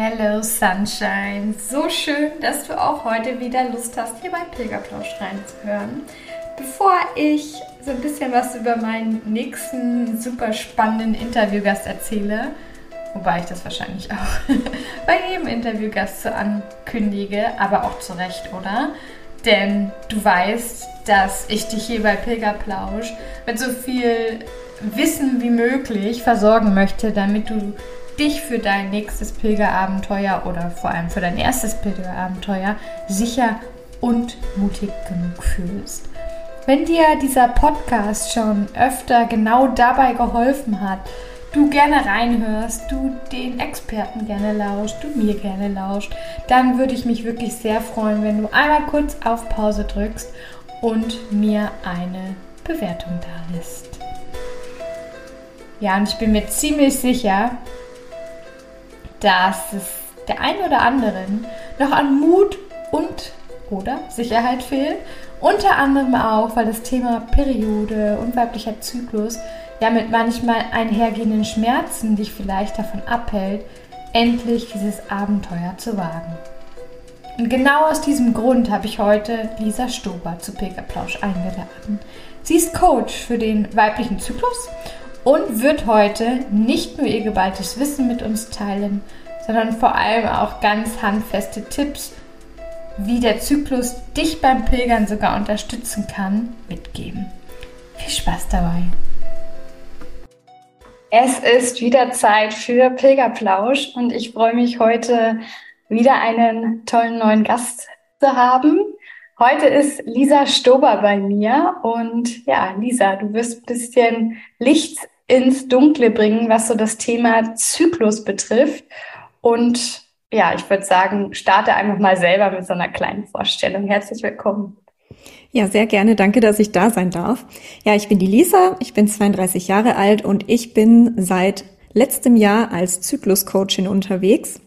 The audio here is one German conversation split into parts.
Hello Sunshine, so schön, dass du auch heute wieder Lust hast, hier bei Pilgerplausch reinzuhören. Bevor ich so ein bisschen was über meinen nächsten super spannenden Interviewgast erzähle, wobei ich das wahrscheinlich auch bei jedem Interviewgast so ankündige, aber auch zu Recht, oder? Denn du weißt, dass ich dich hier bei Pilgerplausch mit so viel Wissen wie möglich versorgen möchte, damit du dich für dein nächstes Pilgerabenteuer oder vor allem für dein erstes Pilgerabenteuer sicher und mutig genug fühlst. Wenn dir dieser Podcast schon öfter genau dabei geholfen hat, du gerne reinhörst, du den Experten gerne lauscht, du mir gerne lauscht, dann würde ich mich wirklich sehr freuen, wenn du einmal kurz auf Pause drückst und mir eine Bewertung da lässt. Ja, und ich bin mir ziemlich sicher, dass es der einen oder anderen noch an Mut und oder Sicherheit fehlt. Unter anderem auch, weil das Thema Periode und weiblicher Zyklus ja mit manchmal einhergehenden Schmerzen dich vielleicht davon abhält, endlich dieses Abenteuer zu wagen. Und genau aus diesem Grund habe ich heute Lisa Stober zu Pilgerplausch eingeladen. Sie ist Coach für den weiblichen Zyklus und wird heute nicht nur ihr geballtes Wissen mit uns teilen, sondern vor allem auch ganz handfeste Tipps, wie der Zyklus dich beim Pilgern sogar unterstützen kann, mitgeben. Viel Spaß dabei! Es ist wieder Zeit für Pilgerplausch und ich freue mich heute wieder einen tollen neuen Gast zu haben. Heute ist Lisa Stober bei mir und ja, Lisa, du wirst ein bisschen Licht ins Dunkle bringen, was so das Thema Zyklus betrifft. Und ja, ich würde sagen, starte einfach mal selber mit so einer kleinen Vorstellung. Herzlich willkommen. Ja, sehr gerne. Danke, dass ich da sein darf. Ja, ich bin die Lisa, ich bin 32 Jahre alt und ich bin seit letztem Jahr als Zykluscoachin unterwegs.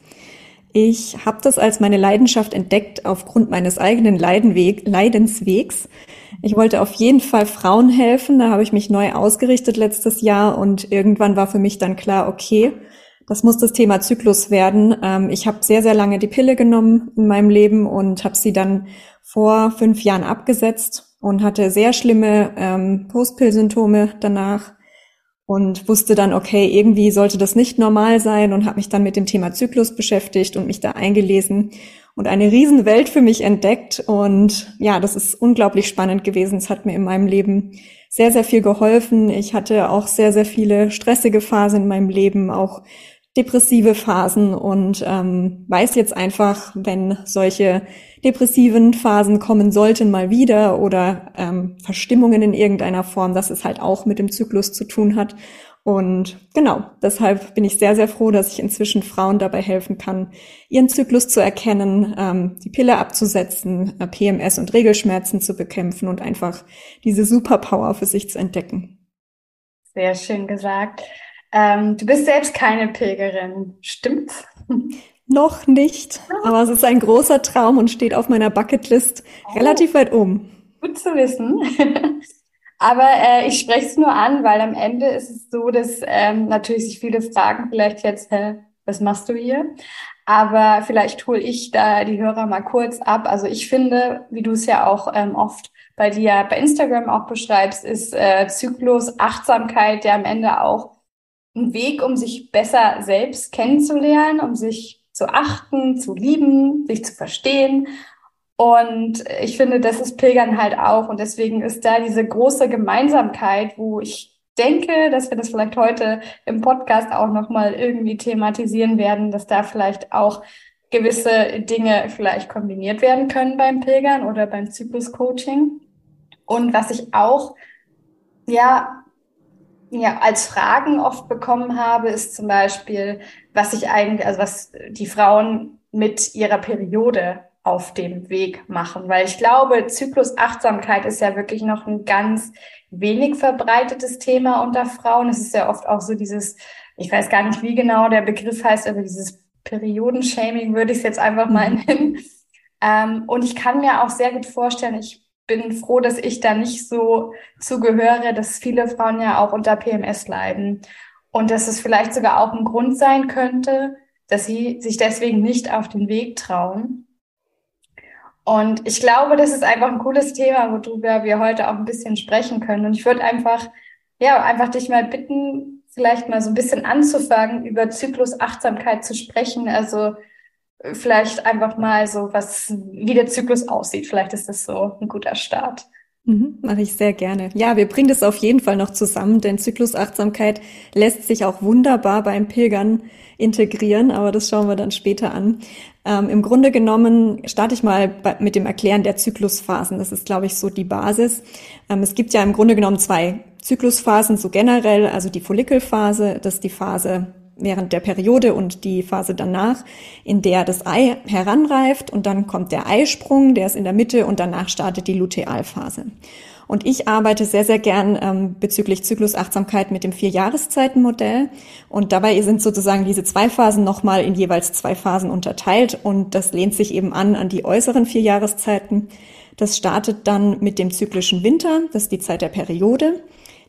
Ich habe das als meine Leidenschaft entdeckt aufgrund meines eigenen Leidenweg, Leidenswegs. Ich wollte auf jeden Fall Frauen helfen. Da habe ich mich neu ausgerichtet letztes Jahr und irgendwann war für mich dann klar, okay, das muss das Thema Zyklus werden. Ähm, ich habe sehr, sehr lange die Pille genommen in meinem Leben und habe sie dann vor fünf Jahren abgesetzt und hatte sehr schlimme ähm, Postpill-Symptome danach und wusste dann, okay, irgendwie sollte das nicht normal sein und habe mich dann mit dem Thema Zyklus beschäftigt und mich da eingelesen und eine Riesenwelt für mich entdeckt. Und ja, das ist unglaublich spannend gewesen. Es hat mir in meinem Leben sehr, sehr viel geholfen. Ich hatte auch sehr, sehr viele stressige Phasen in meinem Leben, auch depressive Phasen und ähm, weiß jetzt einfach, wenn solche depressiven Phasen kommen sollten mal wieder oder ähm, Verstimmungen in irgendeiner Form, dass es halt auch mit dem Zyklus zu tun hat und genau, deshalb bin ich sehr, sehr froh, dass ich inzwischen Frauen dabei helfen kann, ihren Zyklus zu erkennen, ähm, die Pille abzusetzen, äh, PMS und Regelschmerzen zu bekämpfen und einfach diese Superpower für sich zu entdecken. Sehr schön gesagt. Ähm, du bist selbst keine Pilgerin, stimmt's? Noch nicht, aber es ist ein großer Traum und steht auf meiner Bucketlist oh. relativ weit um. Gut zu wissen. Aber äh, ich spreche es nur an, weil am Ende ist es so, dass ähm, natürlich sich viele fragen, vielleicht jetzt, hä, was machst du hier? Aber vielleicht hole ich da die Hörer mal kurz ab. Also ich finde, wie du es ja auch ähm, oft bei dir bei Instagram auch beschreibst, ist äh, Zyklus, Achtsamkeit ja am Ende auch ein Weg, um sich besser selbst kennenzulernen, um sich zu achten, zu lieben, sich zu verstehen und ich finde, das ist Pilgern halt auch. Und deswegen ist da diese große Gemeinsamkeit, wo ich denke, dass wir das vielleicht heute im Podcast auch nochmal irgendwie thematisieren werden, dass da vielleicht auch gewisse Dinge vielleicht kombiniert werden können beim Pilgern oder beim Zyklus-Coaching. Und was ich auch, ja, ja als Fragen oft bekommen habe, ist zum Beispiel, was ich eigentlich, also was die Frauen mit ihrer Periode auf dem Weg machen, weil ich glaube, Zyklusachtsamkeit ist ja wirklich noch ein ganz wenig verbreitetes Thema unter Frauen. Es ist ja oft auch so dieses, ich weiß gar nicht, wie genau der Begriff heißt, aber dieses Periodenshaming würde ich es jetzt einfach mal mhm. nennen. Ähm, und ich kann mir auch sehr gut vorstellen, ich bin froh, dass ich da nicht so zugehöre, dass viele Frauen ja auch unter PMS leiden. Und dass es vielleicht sogar auch ein Grund sein könnte, dass sie sich deswegen nicht auf den Weg trauen. Und ich glaube, das ist einfach ein cooles Thema, worüber wir heute auch ein bisschen sprechen können. Und ich würde einfach, ja, einfach dich mal bitten, vielleicht mal so ein bisschen anzufangen, über Zyklusachtsamkeit zu sprechen. Also vielleicht einfach mal so, was, wie der Zyklus aussieht. Vielleicht ist das so ein guter Start. Mhm, Mache ich sehr gerne. Ja, wir bringen das auf jeden Fall noch zusammen, denn Zyklusachtsamkeit lässt sich auch wunderbar beim Pilgern integrieren, aber das schauen wir dann später an. Ähm, Im Grunde genommen starte ich mal mit dem Erklären der Zyklusphasen. Das ist, glaube ich, so die Basis. Ähm, es gibt ja im Grunde genommen zwei Zyklusphasen, so generell, also die Follikelphase, das ist die Phase während der Periode und die Phase danach, in der das Ei heranreift und dann kommt der Eisprung, der ist in der Mitte und danach startet die Lutealphase. Und ich arbeite sehr, sehr gern ähm, bezüglich Zyklusachtsamkeit mit dem Vier-Jahreszeiten-Modell. Und dabei sind sozusagen diese zwei Phasen nochmal in jeweils zwei Phasen unterteilt. Und das lehnt sich eben an an die äußeren vier Jahreszeiten. Das startet dann mit dem zyklischen Winter, das ist die Zeit der Periode.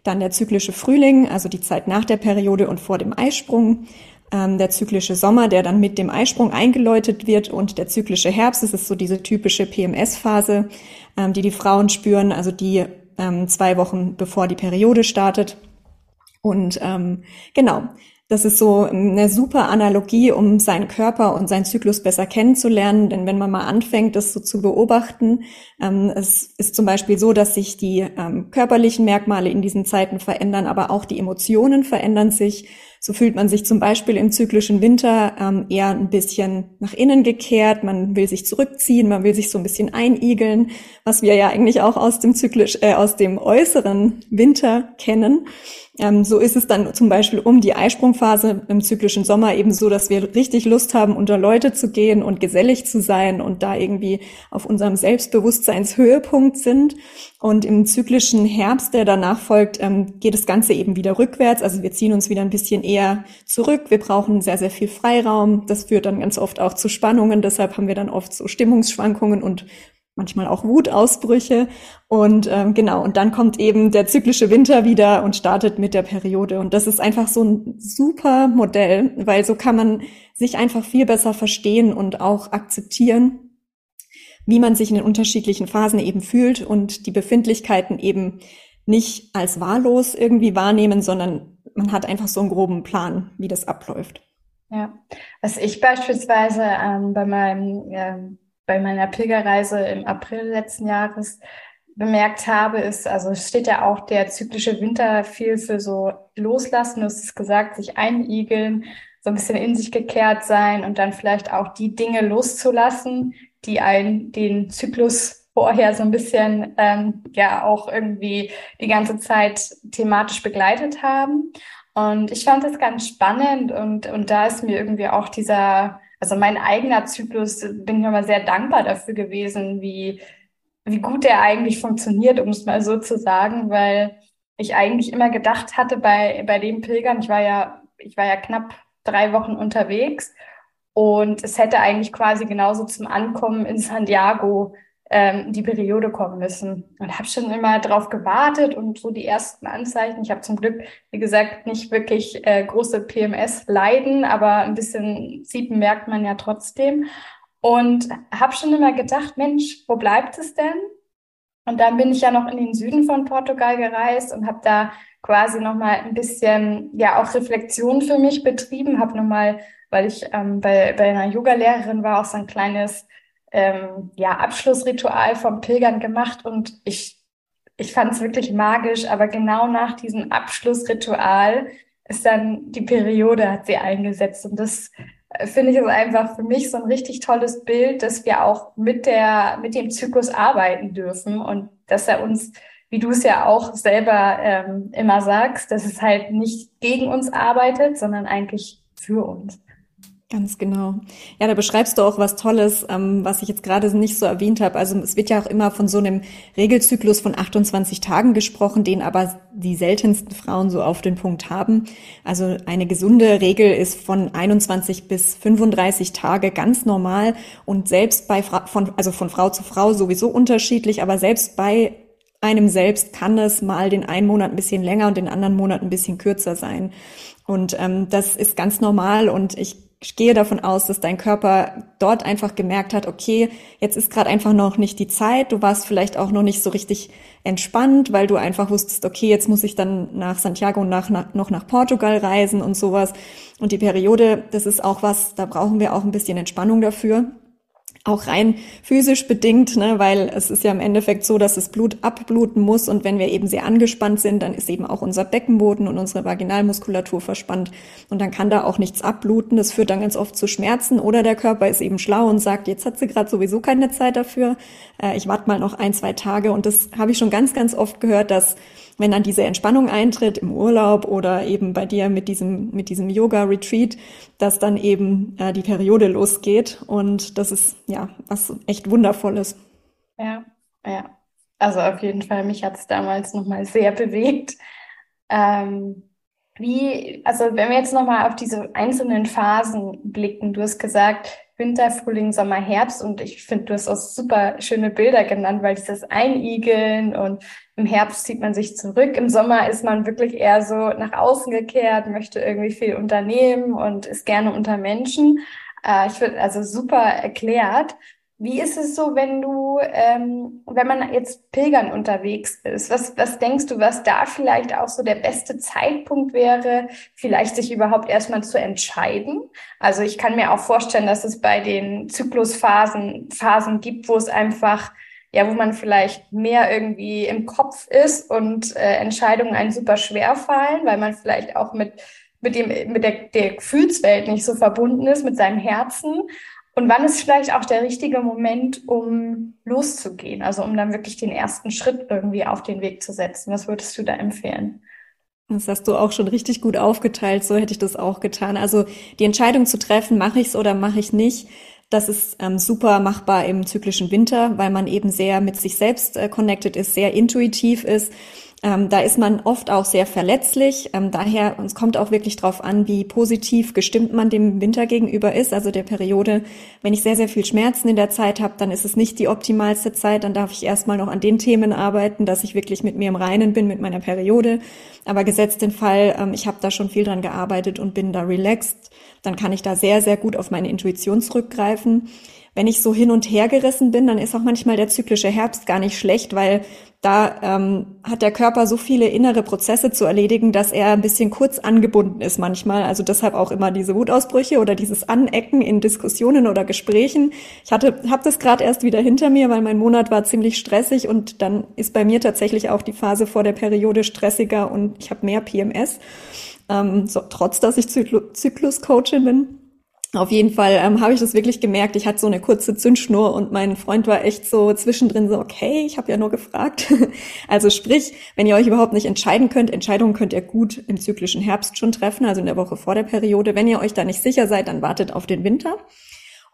Dann der zyklische Frühling, also die Zeit nach der Periode und vor dem Eisprung. Ähm, der zyklische Sommer, der dann mit dem Eisprung eingeläutet wird. Und der zyklische Herbst, das ist so diese typische PMS-Phase, ähm, die die Frauen spüren, also die ähm, zwei Wochen bevor die Periode startet. Und ähm, genau, das ist so eine super Analogie, um seinen Körper und seinen Zyklus besser kennenzulernen. Denn wenn man mal anfängt, das so zu beobachten, ähm, es ist zum Beispiel so, dass sich die ähm, körperlichen Merkmale in diesen Zeiten verändern, aber auch die Emotionen verändern sich. So fühlt man sich zum Beispiel im zyklischen Winter ähm, eher ein bisschen nach innen gekehrt. Man will sich zurückziehen, man will sich so ein bisschen einigeln, was wir ja eigentlich auch aus dem zyklisch, äh, aus dem äußeren Winter kennen. Ähm, so ist es dann zum Beispiel um die Eisprungphase im zyklischen Sommer eben so, dass wir richtig Lust haben, unter Leute zu gehen und gesellig zu sein und da irgendwie auf unserem Selbstbewusstseinshöhepunkt sind. Und im zyklischen Herbst, der danach folgt, ähm, geht das Ganze eben wieder rückwärts. Also wir ziehen uns wieder ein bisschen eher zurück. Wir brauchen sehr, sehr viel Freiraum. Das führt dann ganz oft auch zu Spannungen. Deshalb haben wir dann oft so Stimmungsschwankungen und manchmal auch Wutausbrüche. Und ähm, genau, und dann kommt eben der zyklische Winter wieder und startet mit der Periode. Und das ist einfach so ein super Modell, weil so kann man sich einfach viel besser verstehen und auch akzeptieren, wie man sich in den unterschiedlichen Phasen eben fühlt und die Befindlichkeiten eben nicht als wahllos irgendwie wahrnehmen, sondern man hat einfach so einen groben Plan, wie das abläuft. Ja, was ich beispielsweise ähm, bei meinem ähm, bei meiner Pilgerreise im April letzten Jahres bemerkt habe, ist, also steht ja auch der zyklische Winter viel für so loslassen, du hast es gesagt, sich einigeln, so ein bisschen in sich gekehrt sein und dann vielleicht auch die Dinge loszulassen, die einen den Zyklus vorher so ein bisschen ähm, ja auch irgendwie die ganze Zeit thematisch begleitet haben. Und ich fand das ganz spannend und, und da ist mir irgendwie auch dieser also mein eigener Zyklus, bin ich immer sehr dankbar dafür gewesen, wie, wie gut der eigentlich funktioniert, um es mal so zu sagen, weil ich eigentlich immer gedacht hatte bei, bei dem Pilgern, ich war ja, ich war ja knapp drei Wochen unterwegs und es hätte eigentlich quasi genauso zum Ankommen in Santiago ähm, die Periode kommen müssen. Und habe schon immer darauf gewartet und so die ersten Anzeichen. Ich habe zum Glück, wie gesagt, nicht wirklich äh, große PMS-Leiden, aber ein bisschen Ziepen merkt man ja trotzdem. Und habe schon immer gedacht, Mensch, wo bleibt es denn? Und dann bin ich ja noch in den Süden von Portugal gereist und habe da quasi noch mal ein bisschen ja auch Reflexion für mich betrieben, habe noch mal, weil ich ähm, bei, bei einer Yoga-Lehrerin war, auch so ein kleines ähm, ja, Abschlussritual vom Pilgern gemacht und ich, ich fand es wirklich magisch, aber genau nach diesem Abschlussritual ist dann die Periode hat sie eingesetzt und das äh, finde ich ist einfach für mich so ein richtig tolles Bild, dass wir auch mit der, mit dem Zyklus arbeiten dürfen und dass er uns wie du es ja auch selber ähm, immer sagst, dass es halt nicht gegen uns arbeitet, sondern eigentlich für uns. Ganz genau. Ja, da beschreibst du auch was Tolles, ähm, was ich jetzt gerade nicht so erwähnt habe. Also es wird ja auch immer von so einem Regelzyklus von 28 Tagen gesprochen, den aber die seltensten Frauen so auf den Punkt haben. Also eine gesunde Regel ist von 21 bis 35 Tage ganz normal und selbst bei von also von Frau zu Frau sowieso unterschiedlich, aber selbst bei einem selbst kann es mal den einen Monat ein bisschen länger und den anderen Monat ein bisschen kürzer sein. Und ähm, das ist ganz normal und ich ich gehe davon aus, dass dein Körper dort einfach gemerkt hat, okay, jetzt ist gerade einfach noch nicht die Zeit. Du warst vielleicht auch noch nicht so richtig entspannt, weil du einfach wusstest, okay, jetzt muss ich dann nach Santiago und nach, nach, noch nach Portugal reisen und sowas. Und die Periode, das ist auch was, da brauchen wir auch ein bisschen Entspannung dafür auch rein physisch bedingt, ne, weil es ist ja im Endeffekt so, dass das Blut abbluten muss und wenn wir eben sehr angespannt sind, dann ist eben auch unser Beckenboden und unsere Vaginalmuskulatur verspannt und dann kann da auch nichts abbluten. Das führt dann ganz oft zu Schmerzen oder der Körper ist eben schlau und sagt, jetzt hat sie gerade sowieso keine Zeit dafür, äh, ich warte mal noch ein, zwei Tage und das habe ich schon ganz, ganz oft gehört, dass wenn dann diese Entspannung eintritt im Urlaub oder eben bei dir mit diesem, mit diesem Yoga-Retreat, dass dann eben äh, die Periode losgeht. Und das ist ja was echt Wundervolles. Ja, ja. Also auf jeden Fall, mich hat es damals nochmal sehr bewegt. Ähm, wie, also wenn wir jetzt nochmal auf diese einzelnen Phasen blicken, du hast gesagt, Winter, Frühling, Sommer, Herbst und ich finde, du hast auch super schöne Bilder genannt, weil dieses Einigeln und im Herbst zieht man sich zurück, im Sommer ist man wirklich eher so nach außen gekehrt, möchte irgendwie viel unternehmen und ist gerne unter Menschen. Äh, ich finde also super erklärt. Wie ist es so, wenn du, ähm, wenn man jetzt pilgern unterwegs ist? Was, was denkst du, was da vielleicht auch so der beste Zeitpunkt wäre, vielleicht sich überhaupt erstmal zu entscheiden? Also ich kann mir auch vorstellen, dass es bei den Zyklusphasen Phasen gibt, wo es einfach ja, wo man vielleicht mehr irgendwie im Kopf ist und äh, Entscheidungen einen super schwer fallen, weil man vielleicht auch mit mit dem mit der, der Gefühlswelt nicht so verbunden ist mit seinem Herzen und wann ist vielleicht auch der richtige Moment, um loszugehen? Also um dann wirklich den ersten Schritt irgendwie auf den Weg zu setzen. Was würdest du da empfehlen? Das hast du auch schon richtig gut aufgeteilt. So hätte ich das auch getan. Also die Entscheidung zu treffen, mache ich es oder mache ich nicht, das ist ähm, super machbar im zyklischen Winter, weil man eben sehr mit sich selbst äh, connected ist, sehr intuitiv ist ähm, da ist man oft auch sehr verletzlich. Ähm, daher, es kommt auch wirklich drauf an, wie positiv gestimmt man dem Winter gegenüber ist, also der Periode. Wenn ich sehr, sehr viel Schmerzen in der Zeit habe, dann ist es nicht die optimalste Zeit. Dann darf ich erstmal noch an den Themen arbeiten, dass ich wirklich mit mir im Reinen bin, mit meiner Periode. Aber gesetzt den Fall, ähm, ich habe da schon viel dran gearbeitet und bin da relaxed, dann kann ich da sehr, sehr gut auf meine Intuition zurückgreifen wenn ich so hin und her gerissen bin, dann ist auch manchmal der zyklische Herbst gar nicht schlecht, weil da ähm, hat der Körper so viele innere Prozesse zu erledigen, dass er ein bisschen kurz angebunden ist manchmal. Also deshalb auch immer diese Wutausbrüche oder dieses Anecken in Diskussionen oder Gesprächen. Ich hatte, habe das gerade erst wieder hinter mir, weil mein Monat war ziemlich stressig und dann ist bei mir tatsächlich auch die Phase vor der Periode stressiger und ich habe mehr PMS. Ähm, so, trotz dass ich Zyklus-Coachin bin. Auf jeden Fall ähm, habe ich das wirklich gemerkt. Ich hatte so eine kurze Zündschnur und mein Freund war echt so zwischendrin so, okay, ich habe ja nur gefragt. also sprich, wenn ihr euch überhaupt nicht entscheiden könnt, Entscheidungen könnt ihr gut im zyklischen Herbst schon treffen, also in der Woche vor der Periode. Wenn ihr euch da nicht sicher seid, dann wartet auf den Winter.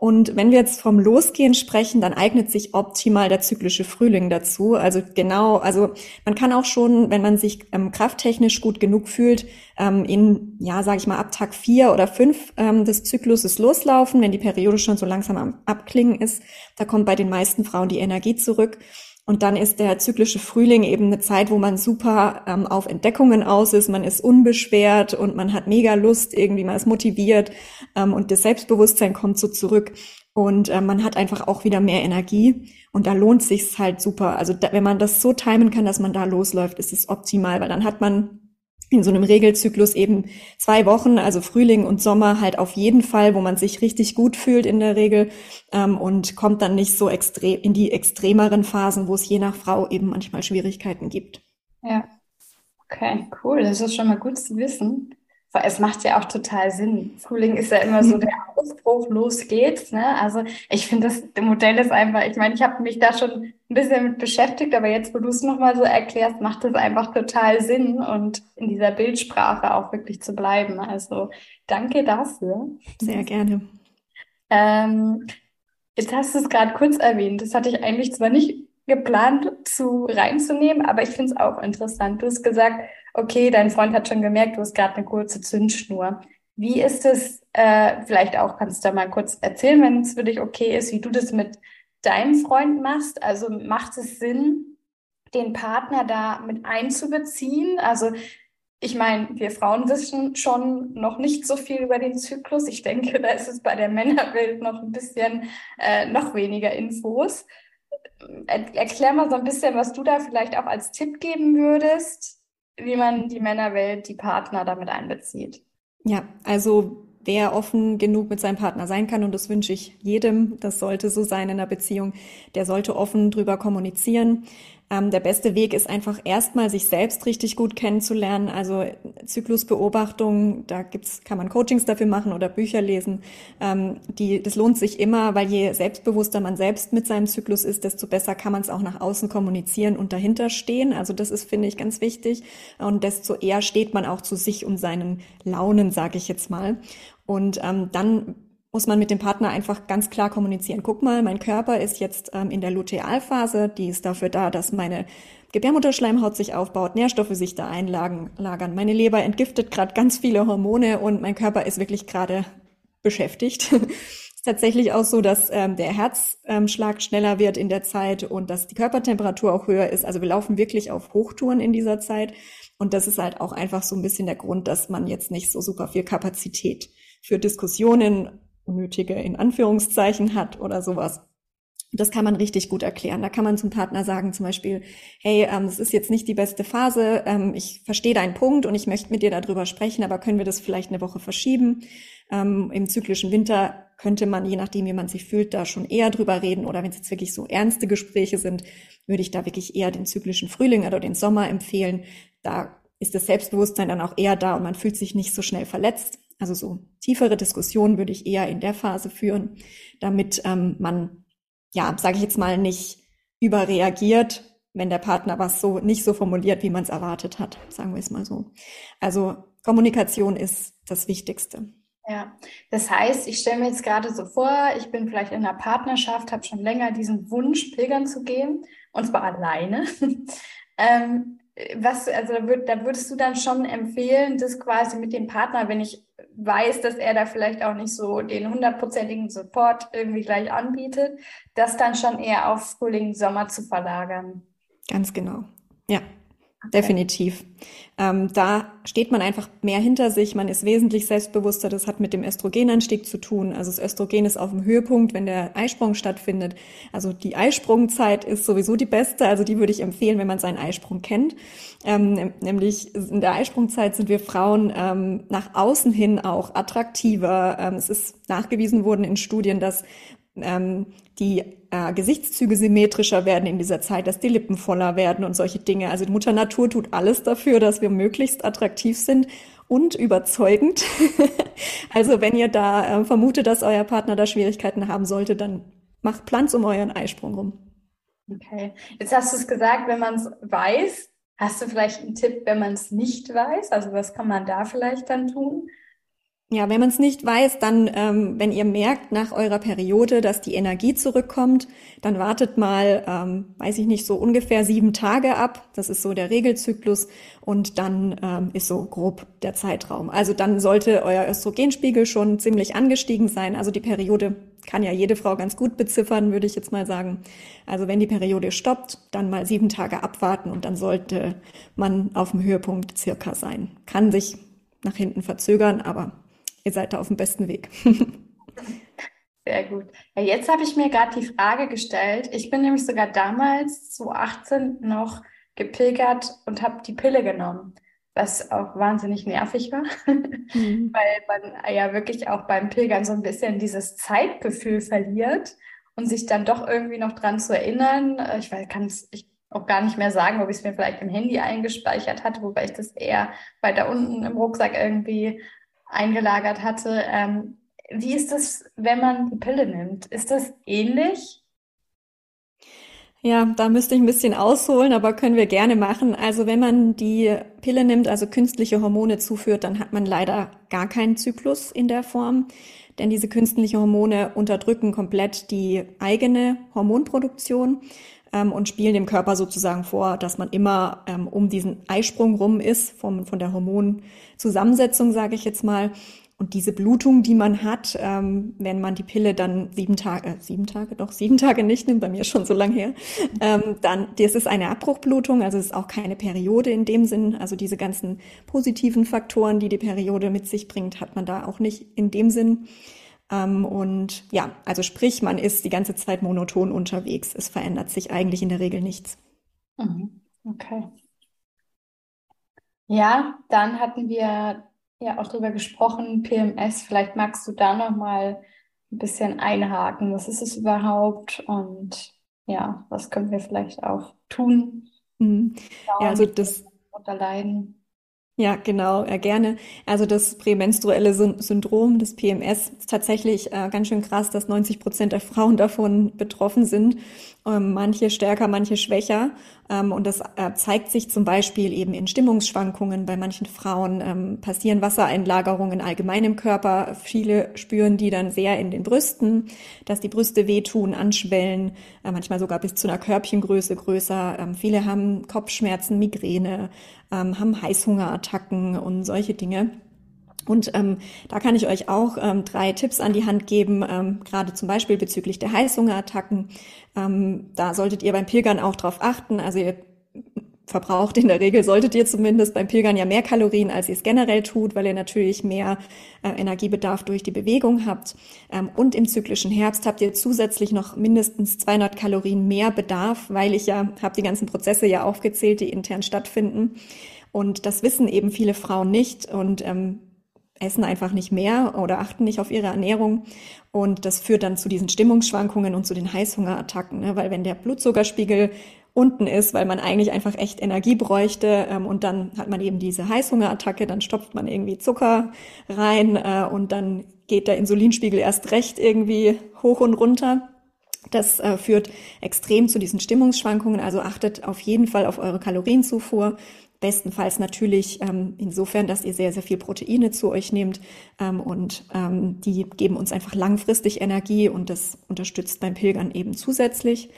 Und wenn wir jetzt vom Losgehen sprechen, dann eignet sich optimal der zyklische Frühling dazu. Also genau, also man kann auch schon, wenn man sich ähm, krafttechnisch gut genug fühlt, ähm, in, ja, sage ich mal, ab Tag vier oder fünf ähm, des Zykluses loslaufen, wenn die Periode schon so langsam am Abklingen ist. Da kommt bei den meisten Frauen die Energie zurück. Und dann ist der zyklische Frühling eben eine Zeit, wo man super ähm, auf Entdeckungen aus ist, man ist unbeschwert und man hat mega Lust, irgendwie man ist motiviert ähm, und das Selbstbewusstsein kommt so zurück. Und äh, man hat einfach auch wieder mehr Energie. Und da lohnt sich's halt super. Also da, wenn man das so timen kann, dass man da losläuft, ist es optimal, weil dann hat man in so einem Regelzyklus eben zwei Wochen, also Frühling und Sommer halt auf jeden Fall, wo man sich richtig gut fühlt in der Regel ähm, und kommt dann nicht so extrem in die extremeren Phasen, wo es je nach Frau eben manchmal Schwierigkeiten gibt. Ja, okay, cool. Das ist schon mal gut zu wissen. Es macht ja auch total Sinn. Frühling ist ja immer so der Ausbruch, los geht's. Ne? Also ich finde, das Modell ist einfach, ich meine, ich habe mich da schon ein bisschen mit beschäftigt, aber jetzt, wo du es nochmal so erklärst, macht es einfach total Sinn und in dieser Bildsprache auch wirklich zu bleiben. Also danke dafür. Sehr gerne. Ähm, jetzt hast du es gerade kurz erwähnt. Das hatte ich eigentlich zwar nicht geplant zu reinzunehmen, aber ich finde es auch interessant. Du hast gesagt, okay, dein Freund hat schon gemerkt, du hast gerade eine kurze Zündschnur. Wie ist es, äh, vielleicht auch kannst du da mal kurz erzählen, wenn es für dich okay ist, wie du das mit deinem Freund machst? Also macht es Sinn, den Partner da mit einzubeziehen? Also ich meine, wir Frauen wissen schon noch nicht so viel über den Zyklus. Ich denke, da ist es bei der Männerwelt noch ein bisschen äh, noch weniger Infos. Er erklär mal so ein bisschen, was du da vielleicht auch als Tipp geben würdest, wie man die Männerwelt, die Partner damit einbezieht. Ja, also wer offen genug mit seinem Partner sein kann, und das wünsche ich jedem, das sollte so sein in einer Beziehung, der sollte offen drüber kommunizieren. Ähm, der beste Weg ist einfach erstmal sich selbst richtig gut kennenzulernen. Also Zyklusbeobachtung, da gibt's, kann man Coachings dafür machen oder Bücher lesen. Ähm, die, das lohnt sich immer, weil je selbstbewusster man selbst mit seinem Zyklus ist, desto besser kann man es auch nach außen kommunizieren und dahinter stehen. Also das ist, finde ich, ganz wichtig. Und desto eher steht man auch zu sich und seinen Launen, sage ich jetzt mal. Und ähm, dann muss man mit dem Partner einfach ganz klar kommunizieren. Guck mal, mein Körper ist jetzt ähm, in der Lutealphase, die ist dafür da, dass meine Gebärmutterschleimhaut sich aufbaut, Nährstoffe sich da einlagern. Meine Leber entgiftet gerade ganz viele Hormone und mein Körper ist wirklich gerade beschäftigt. ist tatsächlich auch so, dass ähm, der Herzschlag ähm, schneller wird in der Zeit und dass die Körpertemperatur auch höher ist. Also wir laufen wirklich auf Hochtouren in dieser Zeit. Und das ist halt auch einfach so ein bisschen der Grund, dass man jetzt nicht so super viel Kapazität für Diskussionen unnötige in Anführungszeichen hat oder sowas. Das kann man richtig gut erklären. Da kann man zum Partner sagen, zum Beispiel, hey, ähm, es ist jetzt nicht die beste Phase, ähm, ich verstehe deinen Punkt und ich möchte mit dir darüber sprechen, aber können wir das vielleicht eine Woche verschieben? Ähm, Im zyklischen Winter könnte man, je nachdem, wie man sich fühlt, da schon eher drüber reden. Oder wenn es jetzt wirklich so ernste Gespräche sind, würde ich da wirklich eher den zyklischen Frühling oder den Sommer empfehlen. Da ist das Selbstbewusstsein dann auch eher da und man fühlt sich nicht so schnell verletzt. Also so tiefere Diskussionen würde ich eher in der Phase führen, damit ähm, man, ja, sage ich jetzt mal, nicht überreagiert, wenn der Partner was so nicht so formuliert, wie man es erwartet hat, sagen wir es mal so. Also Kommunikation ist das Wichtigste. Ja, das heißt, ich stelle mir jetzt gerade so vor, ich bin vielleicht in einer Partnerschaft, habe schon länger diesen Wunsch, pilgern zu gehen, und zwar alleine. ähm, was, also da, würd, da würdest du dann schon empfehlen, das quasi mit dem Partner, wenn ich weiß, dass er da vielleicht auch nicht so den hundertprozentigen Support irgendwie gleich anbietet, das dann schon eher auf Frühling, Sommer zu verlagern. Ganz genau. Ja, Definitiv. Ähm, da steht man einfach mehr hinter sich, man ist wesentlich selbstbewusster. Das hat mit dem Östrogenanstieg zu tun. Also das Östrogen ist auf dem Höhepunkt, wenn der Eisprung stattfindet. Also die Eisprungzeit ist sowieso die beste. Also die würde ich empfehlen, wenn man seinen Eisprung kennt. Ähm, nämlich in der Eisprungzeit sind wir Frauen ähm, nach außen hin auch attraktiver. Ähm, es ist nachgewiesen worden in Studien, dass ähm, die äh, Gesichtszüge symmetrischer werden in dieser Zeit, dass die Lippen voller werden und solche Dinge. Also die Mutter Natur tut alles dafür, dass wir möglichst attraktiv sind und überzeugend. also wenn ihr da äh, vermutet, dass euer Partner da Schwierigkeiten haben sollte, dann macht Planz um euren Eisprung rum. Okay, jetzt hast du es gesagt, wenn man es weiß. Hast du vielleicht einen Tipp, wenn man es nicht weiß? Also was kann man da vielleicht dann tun? Ja, wenn man es nicht weiß, dann, ähm, wenn ihr merkt nach eurer Periode, dass die Energie zurückkommt, dann wartet mal, ähm, weiß ich nicht, so ungefähr sieben Tage ab. Das ist so der Regelzyklus und dann ähm, ist so grob der Zeitraum. Also dann sollte euer Östrogenspiegel schon ziemlich angestiegen sein. Also die Periode kann ja jede Frau ganz gut beziffern, würde ich jetzt mal sagen. Also wenn die Periode stoppt, dann mal sieben Tage abwarten und dann sollte man auf dem Höhepunkt circa sein. Kann sich nach hinten verzögern, aber ihr seid da auf dem besten Weg. Sehr gut. Ja, jetzt habe ich mir gerade die Frage gestellt. Ich bin nämlich sogar damals, 2018, noch gepilgert und habe die Pille genommen, was auch wahnsinnig nervig war, mhm. weil man ja wirklich auch beim Pilgern so ein bisschen dieses Zeitgefühl verliert und sich dann doch irgendwie noch dran zu erinnern. Ich kann es auch gar nicht mehr sagen, ob ich es mir vielleicht im Handy eingespeichert hatte, wobei ich das eher weiter unten im Rucksack irgendwie eingelagert hatte. Ähm, wie ist das, wenn man die Pille nimmt? Ist das ähnlich? Ja, da müsste ich ein bisschen ausholen, aber können wir gerne machen. Also wenn man die Pille nimmt, also künstliche Hormone zuführt, dann hat man leider gar keinen Zyklus in der Form, denn diese künstlichen Hormone unterdrücken komplett die eigene Hormonproduktion ähm, und spielen dem Körper sozusagen vor, dass man immer ähm, um diesen Eisprung rum ist, vom, von der Hormonzusammensetzung, sage ich jetzt mal. Und diese Blutung, die man hat, ähm, wenn man die Pille dann sieben Tage, äh, sieben Tage, doch sieben Tage nicht nimmt, bei mir schon so lang her, ähm, dann, das ist eine Abbruchblutung, also es ist auch keine Periode in dem Sinn. Also diese ganzen positiven Faktoren, die die Periode mit sich bringt, hat man da auch nicht in dem Sinn. Ähm, und ja, also sprich, man ist die ganze Zeit monoton unterwegs. Es verändert sich eigentlich in der Regel nichts. Mhm. Okay. Ja, dann hatten wir ja auch drüber gesprochen, PMS. Vielleicht magst du da noch mal ein bisschen einhaken. Was ist es überhaupt? Und ja, was können wir vielleicht auch tun? Mhm. Ja, also das unterleiden. Ja, genau, ja, gerne. Also das prämenstruelle Syndrom, das PMS, ist tatsächlich äh, ganz schön krass, dass 90 Prozent der Frauen davon betroffen sind. Ähm, manche stärker, manche schwächer. Ähm, und das äh, zeigt sich zum Beispiel eben in Stimmungsschwankungen. Bei manchen Frauen ähm, passieren Wassereinlagerungen allgemein im Körper. Viele spüren die dann sehr in den Brüsten, dass die Brüste wehtun, anschwellen, äh, manchmal sogar bis zu einer Körbchengröße größer. Viele haben Kopfschmerzen, Migräne, haben Heißhungerattacken und solche Dinge. Und ähm, da kann ich euch auch ähm, drei Tipps an die Hand geben, ähm, gerade zum Beispiel bezüglich der Heißhungerattacken. Ähm, da solltet ihr beim Pilgern auch drauf achten. Also ihr verbraucht in der Regel, solltet ihr zumindest beim Pilgern ja mehr Kalorien, als ihr es generell tut, weil ihr natürlich mehr äh, Energiebedarf durch die Bewegung habt. Ähm, und im zyklischen Herbst habt ihr zusätzlich noch mindestens 200 Kalorien mehr Bedarf, weil ich ja habe die ganzen Prozesse ja aufgezählt, die intern stattfinden. Und das wissen eben viele Frauen nicht. Und ähm, essen einfach nicht mehr oder achten nicht auf ihre Ernährung. Und das führt dann zu diesen Stimmungsschwankungen und zu den Heißhungerattacken, ne? weil wenn der Blutzuckerspiegel unten ist, weil man eigentlich einfach echt Energie bräuchte ähm, und dann hat man eben diese Heißhungerattacke, dann stopft man irgendwie Zucker rein äh, und dann geht der Insulinspiegel erst recht irgendwie hoch und runter. Das äh, führt extrem zu diesen Stimmungsschwankungen, also achtet auf jeden Fall auf eure Kalorienzufuhr Bestenfalls natürlich ähm, insofern, dass ihr sehr, sehr viel Proteine zu euch nehmt ähm, und ähm, die geben uns einfach langfristig Energie und das unterstützt beim Pilgern eben zusätzlich.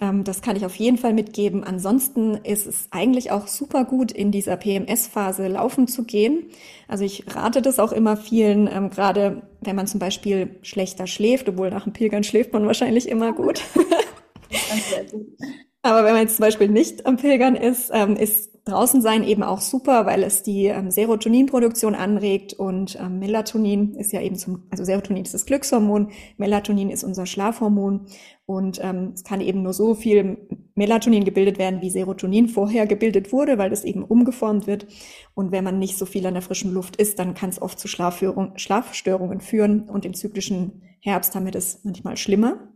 Ähm, das kann ich auf jeden Fall mitgeben. Ansonsten ist es eigentlich auch super gut, in dieser PMS-Phase laufen zu gehen. Also ich rate das auch immer vielen, ähm, gerade wenn man zum Beispiel schlechter schläft, obwohl nach dem Pilgern schläft man wahrscheinlich immer gut. Aber wenn man jetzt zum Beispiel nicht am Pilgern ist, ähm, ist draußen sein eben auch super, weil es die ähm, Serotoninproduktion anregt und ähm, Melatonin ist ja eben zum, also Serotonin ist das Glückshormon, Melatonin ist unser Schlafhormon und ähm, es kann eben nur so viel Melatonin gebildet werden, wie Serotonin vorher gebildet wurde, weil das eben umgeformt wird. Und wenn man nicht so viel an der frischen Luft ist, dann kann es oft zu Schlafstörungen führen und im zyklischen Herbst haben wir das manchmal schlimmer.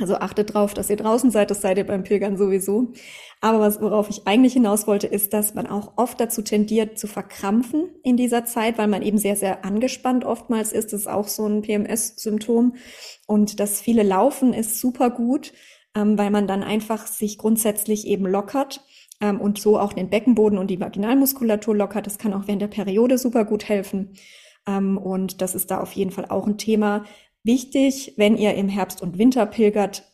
Also achtet drauf, dass ihr draußen seid, das seid ihr beim Pilgern sowieso. Aber was, worauf ich eigentlich hinaus wollte, ist, dass man auch oft dazu tendiert, zu verkrampfen in dieser Zeit, weil man eben sehr, sehr angespannt oftmals ist. Das ist auch so ein PMS-Symptom. Und das viele Laufen ist super gut, ähm, weil man dann einfach sich grundsätzlich eben lockert ähm, und so auch den Beckenboden und die Vaginalmuskulatur lockert. Das kann auch während der Periode super gut helfen. Ähm, und das ist da auf jeden Fall auch ein Thema, Wichtig, wenn ihr im Herbst und Winter pilgert,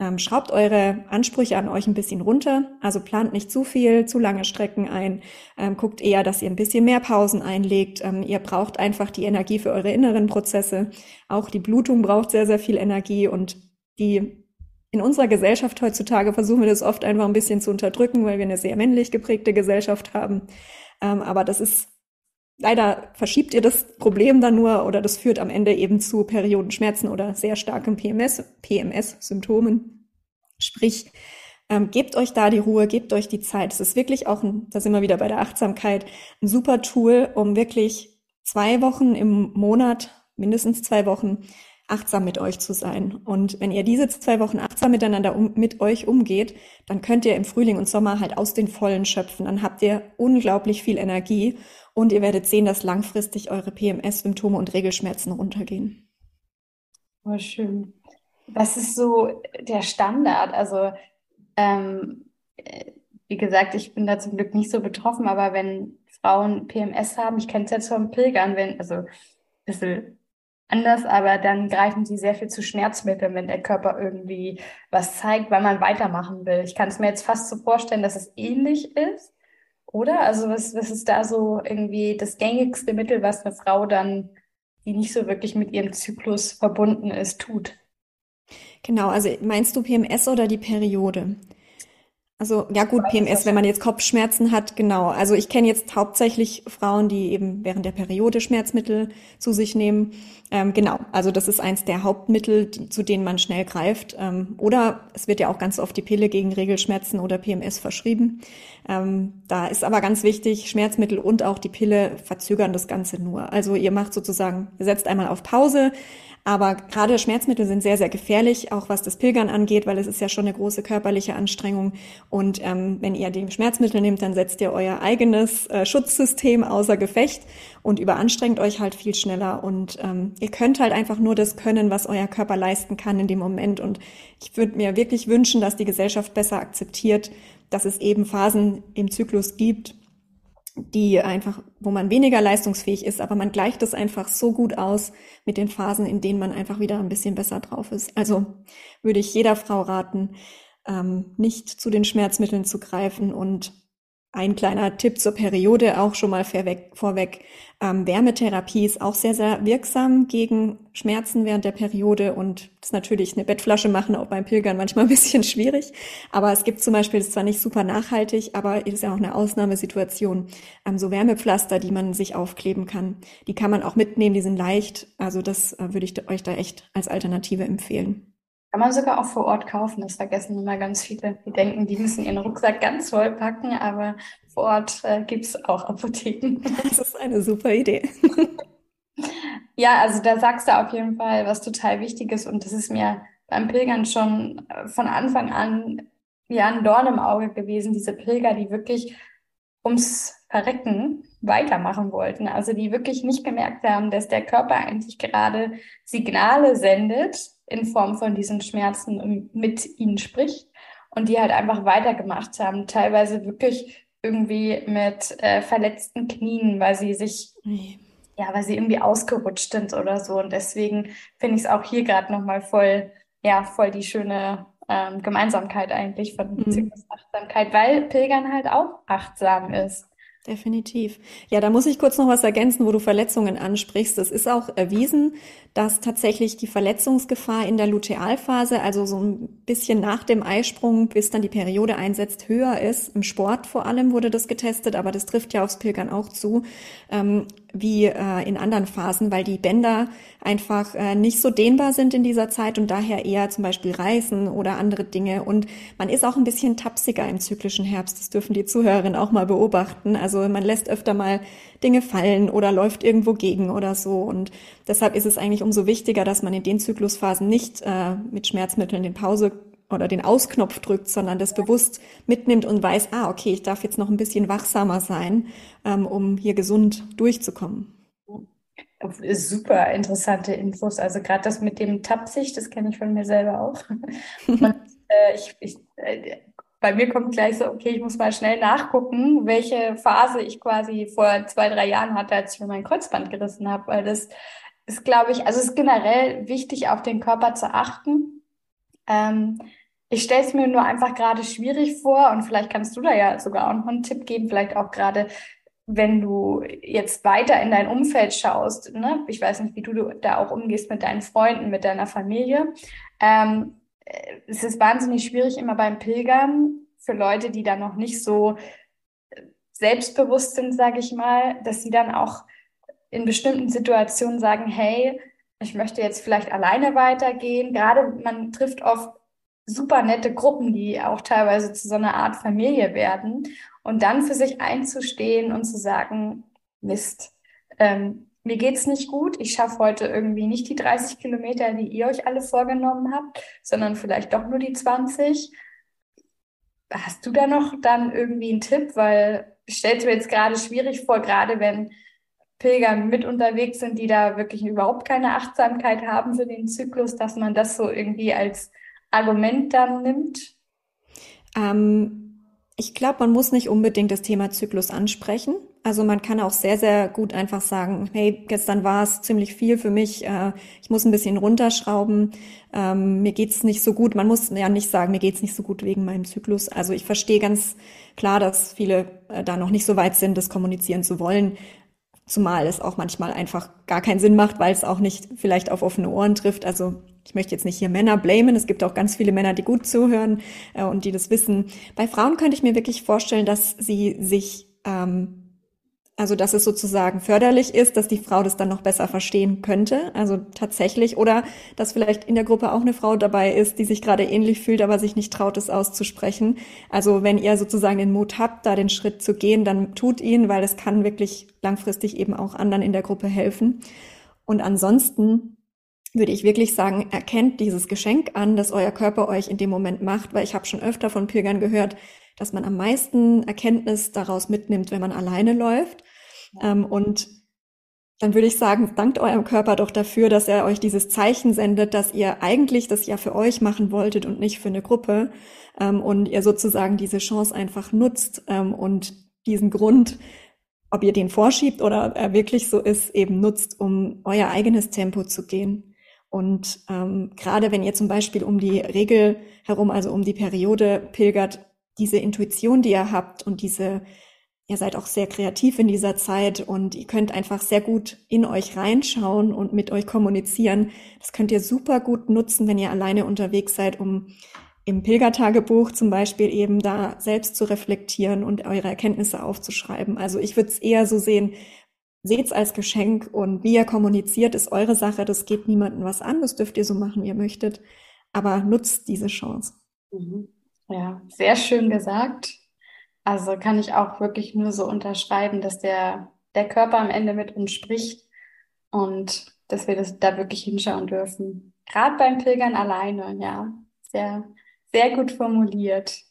ähm, schraubt eure Ansprüche an euch ein bisschen runter. Also plant nicht zu viel, zu lange Strecken ein. Ähm, guckt eher, dass ihr ein bisschen mehr Pausen einlegt. Ähm, ihr braucht einfach die Energie für eure inneren Prozesse. Auch die Blutung braucht sehr, sehr viel Energie und die in unserer Gesellschaft heutzutage versuchen wir das oft einfach ein bisschen zu unterdrücken, weil wir eine sehr männlich geprägte Gesellschaft haben. Ähm, aber das ist Leider verschiebt ihr das Problem dann nur oder das führt am Ende eben zu Periodenschmerzen oder sehr starken PMS, PMS-Symptomen. Sprich, ähm, gebt euch da die Ruhe, gebt euch die Zeit. Es ist wirklich auch, ein, da sind wir wieder bei der Achtsamkeit, ein super Tool, um wirklich zwei Wochen im Monat, mindestens zwei Wochen, achtsam mit euch zu sein. Und wenn ihr diese zwei Wochen achtsam miteinander um, mit euch umgeht, dann könnt ihr im Frühling und Sommer halt aus den Vollen schöpfen. Dann habt ihr unglaublich viel Energie und ihr werdet sehen, dass langfristig eure PMS-Symptome und Regelschmerzen runtergehen. Oh, schön. Was ist so der Standard? Also, ähm, äh, wie gesagt, ich bin da zum Glück nicht so betroffen, aber wenn Frauen PMS haben, ich kenne es jetzt vom Pilgern, wenn, also ein bisschen anders, aber dann greifen sie sehr viel zu Schmerzmitteln, wenn der Körper irgendwie was zeigt, weil man weitermachen will. Ich kann es mir jetzt fast so vorstellen, dass es ähnlich ist, oder? Also was, was ist da so irgendwie das gängigste Mittel, was eine Frau dann, die nicht so wirklich mit ihrem Zyklus verbunden ist, tut? Genau, also meinst du PMS oder die Periode? Also ja gut, PMS, wenn man jetzt Kopfschmerzen hat, genau. Also ich kenne jetzt hauptsächlich Frauen, die eben während der Periode Schmerzmittel zu sich nehmen. Ähm, genau, also das ist eins der Hauptmittel, die, zu denen man schnell greift. Ähm, oder es wird ja auch ganz oft die Pille gegen Regelschmerzen oder PMS verschrieben. Ähm, da ist aber ganz wichtig, Schmerzmittel und auch die Pille verzögern das Ganze nur. Also ihr macht sozusagen, ihr setzt einmal auf Pause, aber gerade Schmerzmittel sind sehr, sehr gefährlich, auch was das Pilgern angeht, weil es ist ja schon eine große körperliche Anstrengung. Und ähm, wenn ihr die Schmerzmittel nehmt, dann setzt ihr euer eigenes äh, Schutzsystem außer Gefecht und überanstrengt euch halt viel schneller. Und ähm, ihr könnt halt einfach nur das können, was euer Körper leisten kann in dem Moment. Und ich würde mir wirklich wünschen, dass die Gesellschaft besser akzeptiert, dass es eben Phasen im Zyklus gibt, die einfach, wo man weniger leistungsfähig ist, aber man gleicht es einfach so gut aus mit den Phasen, in denen man einfach wieder ein bisschen besser drauf ist. Also würde ich jeder Frau raten, ähm, nicht zu den Schmerzmitteln zu greifen und ein kleiner Tipp zur Periode auch schon mal vorweg. Ähm, Wärmetherapie ist auch sehr, sehr wirksam gegen Schmerzen während der Periode und ist natürlich eine Bettflasche machen auch beim Pilgern manchmal ein bisschen schwierig. Aber es gibt zum Beispiel, ist zwar nicht super nachhaltig, aber ist ja auch eine Ausnahmesituation, ähm, so Wärmepflaster, die man sich aufkleben kann. Die kann man auch mitnehmen, die sind leicht. Also das äh, würde ich euch da echt als Alternative empfehlen. Kann man sogar auch vor Ort kaufen. Das vergessen immer ganz viele. Die denken, die müssen ihren Rucksack ganz voll packen, aber vor Ort äh, gibt es auch Apotheken. Das ist eine super Idee. Ja, also da sagst du auf jeden Fall was total Wichtiges und das ist mir beim Pilgern schon äh, von Anfang an ja ein Dorn im Auge gewesen. Diese Pilger, die wirklich ums Verrecken weitermachen wollten. Also die wirklich nicht gemerkt haben, dass der Körper eigentlich gerade Signale sendet in Form von diesen Schmerzen und mit ihnen spricht und die halt einfach weitergemacht haben, teilweise wirklich irgendwie mit äh, verletzten Knien, weil sie sich, ja, weil sie irgendwie ausgerutscht sind oder so. Und deswegen finde ich es auch hier gerade nochmal voll, ja, voll die schöne ähm, Gemeinsamkeit eigentlich von mhm. Zyklusachtsamkeit, weil Pilgern halt auch achtsam ist. Definitiv. Ja, da muss ich kurz noch was ergänzen, wo du Verletzungen ansprichst. Es ist auch erwiesen, dass tatsächlich die Verletzungsgefahr in der Lutealphase, also so ein bisschen nach dem Eisprung, bis dann die Periode einsetzt, höher ist. Im Sport vor allem wurde das getestet, aber das trifft ja aufs Pilgern auch zu. Ähm, wie äh, in anderen Phasen, weil die Bänder einfach äh, nicht so dehnbar sind in dieser Zeit und daher eher zum Beispiel reißen oder andere Dinge. Und man ist auch ein bisschen tapsiger im zyklischen Herbst. Das dürfen die Zuhörerinnen auch mal beobachten. Also man lässt öfter mal Dinge fallen oder läuft irgendwo gegen oder so. Und deshalb ist es eigentlich umso wichtiger, dass man in den Zyklusphasen nicht äh, mit Schmerzmitteln den Pause oder den Ausknopf drückt, sondern das bewusst mitnimmt und weiß, ah, okay, ich darf jetzt noch ein bisschen wachsamer sein, ähm, um hier gesund durchzukommen. Super interessante Infos. Also gerade das mit dem Tapsig, das kenne ich von mir selber auch. Und, äh, ich, ich, äh, bei mir kommt gleich so, okay, ich muss mal schnell nachgucken, welche Phase ich quasi vor zwei, drei Jahren hatte, als ich mir mein Kreuzband gerissen habe, weil das ist, glaube ich, also es ist generell wichtig, auf den Körper zu achten. Ähm, ich stelle es mir nur einfach gerade schwierig vor und vielleicht kannst du da ja sogar auch noch einen Tipp geben, vielleicht auch gerade, wenn du jetzt weiter in dein Umfeld schaust. Ne? Ich weiß nicht, wie du da auch umgehst mit deinen Freunden, mit deiner Familie. Ähm, es ist wahnsinnig schwierig immer beim Pilgern für Leute, die da noch nicht so selbstbewusst sind, sage ich mal, dass sie dann auch in bestimmten Situationen sagen, hey, ich möchte jetzt vielleicht alleine weitergehen. Gerade man trifft oft super nette Gruppen, die auch teilweise zu so einer Art Familie werden. Und dann für sich einzustehen und zu sagen, Mist, ähm, mir geht's nicht gut, ich schaffe heute irgendwie nicht die 30 Kilometer, die ihr euch alle vorgenommen habt, sondern vielleicht doch nur die 20. Hast du da noch dann irgendwie einen Tipp? Weil ich stelle mir jetzt gerade schwierig vor, gerade wenn Pilgern mit unterwegs sind, die da wirklich überhaupt keine Achtsamkeit haben für den Zyklus, dass man das so irgendwie als Argument dann nimmt? Ähm, ich glaube, man muss nicht unbedingt das Thema Zyklus ansprechen. Also man kann auch sehr, sehr gut einfach sagen, hey, gestern war es ziemlich viel für mich, äh, ich muss ein bisschen runterschrauben, ähm, mir geht's nicht so gut. Man muss ja nicht sagen, mir geht's nicht so gut wegen meinem Zyklus. Also ich verstehe ganz klar, dass viele äh, da noch nicht so weit sind, das kommunizieren zu wollen. Zumal es auch manchmal einfach gar keinen Sinn macht, weil es auch nicht vielleicht auf offene Ohren trifft. Also ich möchte jetzt nicht hier Männer blamen, es gibt auch ganz viele Männer, die gut zuhören äh, und die das wissen. Bei Frauen könnte ich mir wirklich vorstellen, dass sie sich, ähm, also dass es sozusagen förderlich ist, dass die Frau das dann noch besser verstehen könnte. Also tatsächlich, oder dass vielleicht in der Gruppe auch eine Frau dabei ist, die sich gerade ähnlich fühlt, aber sich nicht traut, es auszusprechen. Also wenn ihr sozusagen den Mut habt, da den Schritt zu gehen, dann tut ihn, weil es kann wirklich langfristig eben auch anderen in der Gruppe helfen. Und ansonsten würde ich wirklich sagen, erkennt dieses Geschenk an, das euer Körper euch in dem Moment macht, weil ich habe schon öfter von Pilgern gehört, dass man am meisten Erkenntnis daraus mitnimmt, wenn man alleine läuft. Ähm, und dann würde ich sagen, dankt eurem Körper doch dafür, dass er euch dieses Zeichen sendet, dass ihr eigentlich das ja für euch machen wolltet und nicht für eine Gruppe. Ähm, und ihr sozusagen diese Chance einfach nutzt ähm, und diesen Grund, ob ihr den vorschiebt oder er wirklich so ist, eben nutzt, um euer eigenes Tempo zu gehen. Und ähm, gerade wenn ihr zum Beispiel um die Regel herum, also um die Periode pilgert, diese Intuition, die ihr habt und diese, ihr seid auch sehr kreativ in dieser Zeit und ihr könnt einfach sehr gut in euch reinschauen und mit euch kommunizieren. Das könnt ihr super gut nutzen, wenn ihr alleine unterwegs seid, um im Pilgertagebuch zum Beispiel eben da selbst zu reflektieren und eure Erkenntnisse aufzuschreiben. Also ich würde es eher so sehen, seht's als Geschenk und wie ihr kommuniziert, ist eure Sache. Das geht niemandem was an. Das dürft ihr so machen, wie ihr möchtet. Aber nutzt diese Chance. Mhm. Ja, sehr schön gesagt. Also kann ich auch wirklich nur so unterschreiben, dass der, der Körper am Ende mit uns spricht und dass wir das da wirklich hinschauen dürfen. Gerade beim Pilgern alleine, ja. Sehr, sehr gut formuliert.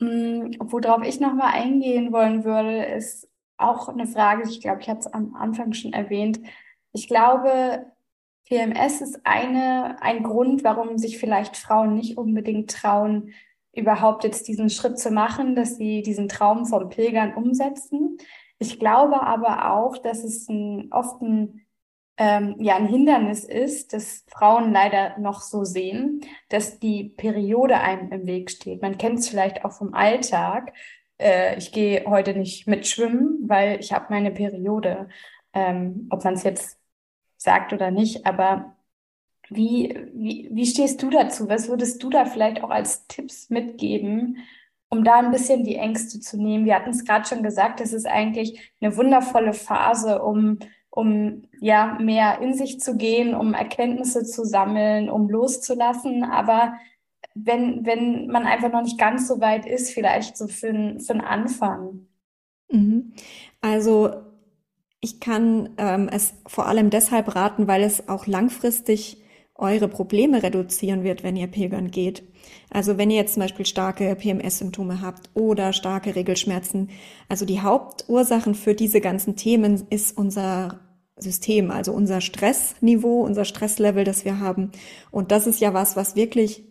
Hm, worauf ich nochmal eingehen wollen würde, ist auch eine Frage, ich glaube, ich hatte es am Anfang schon erwähnt. Ich glaube, PMS ist eine, ein Grund, warum sich vielleicht Frauen nicht unbedingt trauen, überhaupt jetzt diesen Schritt zu machen, dass sie diesen Traum vom Pilgern umsetzen. Ich glaube aber auch, dass es ein, oft ein, ähm, ja, ein Hindernis ist, dass Frauen leider noch so sehen, dass die Periode einem im Weg steht. Man kennt es vielleicht auch vom Alltag, äh, ich gehe heute nicht mitschwimmen, weil ich habe meine Periode. Ähm, ob man es jetzt sagt oder nicht, aber wie, wie, wie stehst du dazu? Was würdest du da vielleicht auch als Tipps mitgeben, um da ein bisschen die Ängste zu nehmen? Wir hatten es gerade schon gesagt, es ist eigentlich eine wundervolle Phase, um, um ja mehr in sich zu gehen, um Erkenntnisse zu sammeln, um loszulassen. Aber wenn, wenn man einfach noch nicht ganz so weit ist, vielleicht so für, ein, für einen Anfang? Mhm. Also ich kann ähm, es vor allem deshalb raten, weil es auch langfristig eure Probleme reduzieren wird, wenn ihr pilgern geht. Also wenn ihr jetzt zum Beispiel starke PMS-Symptome habt oder starke Regelschmerzen. Also die Hauptursachen für diese ganzen Themen ist unser System, also unser Stressniveau, unser Stresslevel, das wir haben. Und das ist ja was, was wirklich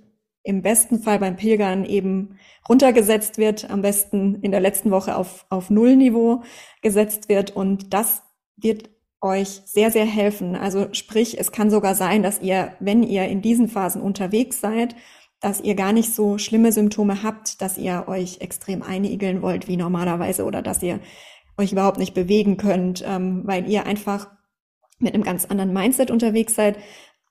im besten Fall beim Pilgern eben runtergesetzt wird, am besten in der letzten Woche auf, auf Nullniveau gesetzt wird. Und das wird euch sehr, sehr helfen. Also sprich, es kann sogar sein, dass ihr, wenn ihr in diesen Phasen unterwegs seid, dass ihr gar nicht so schlimme Symptome habt, dass ihr euch extrem einigeln wollt wie normalerweise oder dass ihr euch überhaupt nicht bewegen könnt, ähm, weil ihr einfach mit einem ganz anderen Mindset unterwegs seid,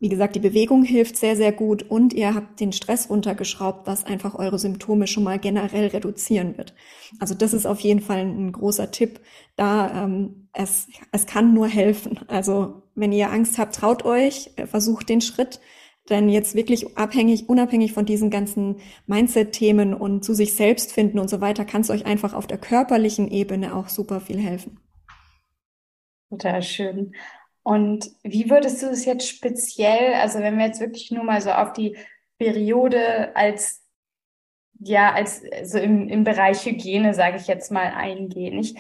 wie gesagt, die Bewegung hilft sehr, sehr gut und ihr habt den Stress runtergeschraubt, was einfach eure Symptome schon mal generell reduzieren wird. Also das ist auf jeden Fall ein großer Tipp. Da ähm, es, es kann nur helfen. Also wenn ihr Angst habt, traut euch, äh, versucht den Schritt. Denn jetzt wirklich abhängig, unabhängig von diesen ganzen Mindset-Themen und zu sich selbst finden und so weiter, kann es euch einfach auf der körperlichen Ebene auch super viel helfen. Total schön. Und wie würdest du es jetzt speziell, also wenn wir jetzt wirklich nur mal so auf die Periode als, ja, als so im, im Bereich Hygiene, sage ich jetzt mal, eingehen. Ich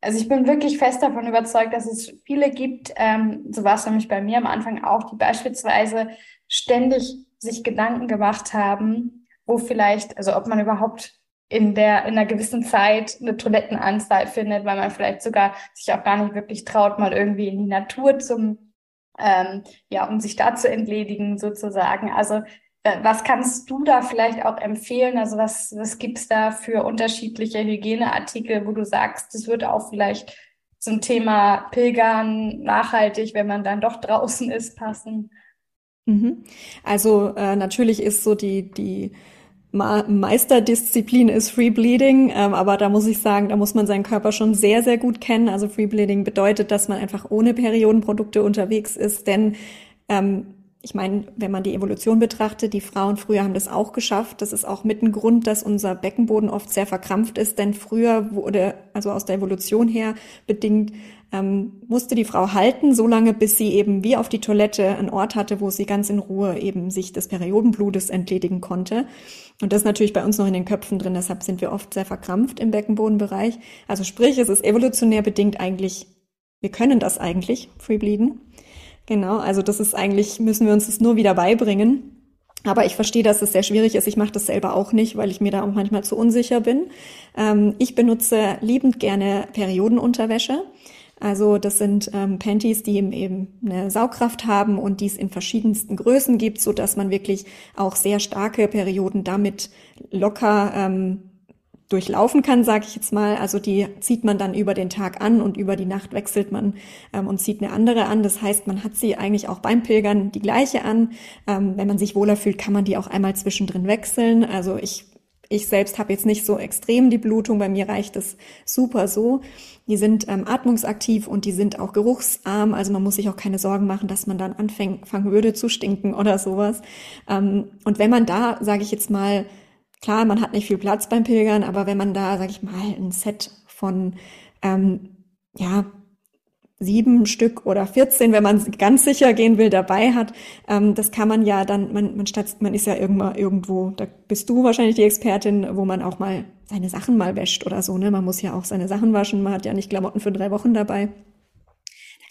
also ich bin wirklich fest davon überzeugt, dass es viele gibt, ähm, so war es nämlich bei mir am Anfang auch, die beispielsweise ständig sich Gedanken gemacht haben, wo vielleicht, also ob man überhaupt in der, in einer gewissen Zeit eine Toilettenanzahl findet, weil man vielleicht sogar sich auch gar nicht wirklich traut, mal irgendwie in die Natur zum, ähm, ja, um sich da zu entledigen sozusagen. Also äh, was kannst du da vielleicht auch empfehlen? Also was, was gibt's da für unterschiedliche Hygieneartikel, wo du sagst, das wird auch vielleicht zum Thema Pilgern nachhaltig, wenn man dann doch draußen ist, passen? Mhm. Also äh, natürlich ist so die, die Meisterdisziplin ist Free Bleeding, ähm, aber da muss ich sagen, da muss man seinen Körper schon sehr, sehr gut kennen. Also Free Bleeding bedeutet, dass man einfach ohne Periodenprodukte unterwegs ist, denn ähm, ich meine, wenn man die Evolution betrachtet, die Frauen früher haben das auch geschafft. Das ist auch mit ein Grund, dass unser Beckenboden oft sehr verkrampft ist, denn früher wurde, also aus der Evolution her bedingt, ähm, musste die Frau halten, so lange, bis sie eben wie auf die Toilette einen Ort hatte, wo sie ganz in Ruhe eben sich des Periodenblutes entledigen konnte. Und das ist natürlich bei uns noch in den Köpfen drin, deshalb sind wir oft sehr verkrampft im Beckenbodenbereich. Also sprich, es ist evolutionär bedingt eigentlich, wir können das eigentlich, Free Bleeden. Genau, also das ist eigentlich, müssen wir uns das nur wieder beibringen. Aber ich verstehe, dass es sehr schwierig ist. Ich mache das selber auch nicht, weil ich mir da auch manchmal zu unsicher bin. Ähm, ich benutze liebend gerne Periodenunterwäsche. Also das sind ähm, Panties, die eben eine Saugkraft haben und die es in verschiedensten Größen gibt, so dass man wirklich auch sehr starke Perioden damit locker ähm, durchlaufen kann, sage ich jetzt mal. Also die zieht man dann über den Tag an und über die Nacht wechselt man ähm, und zieht eine andere an. Das heißt, man hat sie eigentlich auch beim Pilgern die gleiche an. Ähm, wenn man sich wohler fühlt, kann man die auch einmal zwischendrin wechseln. Also ich ich selbst habe jetzt nicht so extrem die Blutung, bei mir reicht es super so. Die sind ähm, atmungsaktiv und die sind auch geruchsarm, also man muss sich auch keine Sorgen machen, dass man dann anfangen würde zu stinken oder sowas. Ähm, und wenn man da, sage ich jetzt mal, Klar, man hat nicht viel Platz beim Pilgern, aber wenn man da, sag ich mal, ein Set von ähm, ja sieben Stück oder 14, wenn man ganz sicher gehen will, dabei hat, ähm, das kann man ja dann, man, man, statt, man ist ja irgendwann irgendwo, da bist du wahrscheinlich die Expertin, wo man auch mal seine Sachen mal wäscht oder so, ne? Man muss ja auch seine Sachen waschen, man hat ja nicht Klamotten für drei Wochen dabei.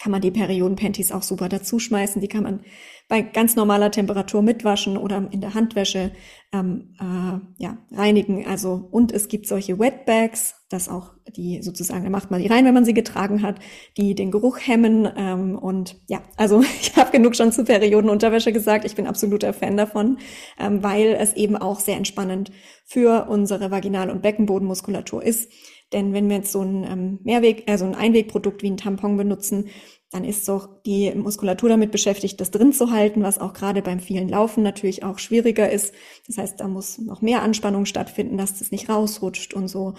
Kann man die Periodenpanties auch super dazu schmeißen, die kann man bei ganz normaler Temperatur mitwaschen oder in der Handwäsche ähm, äh, ja, reinigen. Also und es gibt solche Wetbags, das auch die sozusagen, da macht man die rein, wenn man sie getragen hat, die den Geruch hemmen. Ähm, und ja, also ich habe genug schon zu Periodenunterwäsche gesagt. Ich bin absoluter Fan davon, ähm, weil es eben auch sehr entspannend für unsere Vaginal- und Beckenbodenmuskulatur ist. Denn wenn wir jetzt so ein ähm, Mehrweg, also ein Einwegprodukt wie ein Tampon benutzen, dann ist doch die Muskulatur damit beschäftigt, das drin zu halten, was auch gerade beim vielen Laufen natürlich auch schwieriger ist. Das heißt, da muss noch mehr Anspannung stattfinden, dass das nicht rausrutscht und so.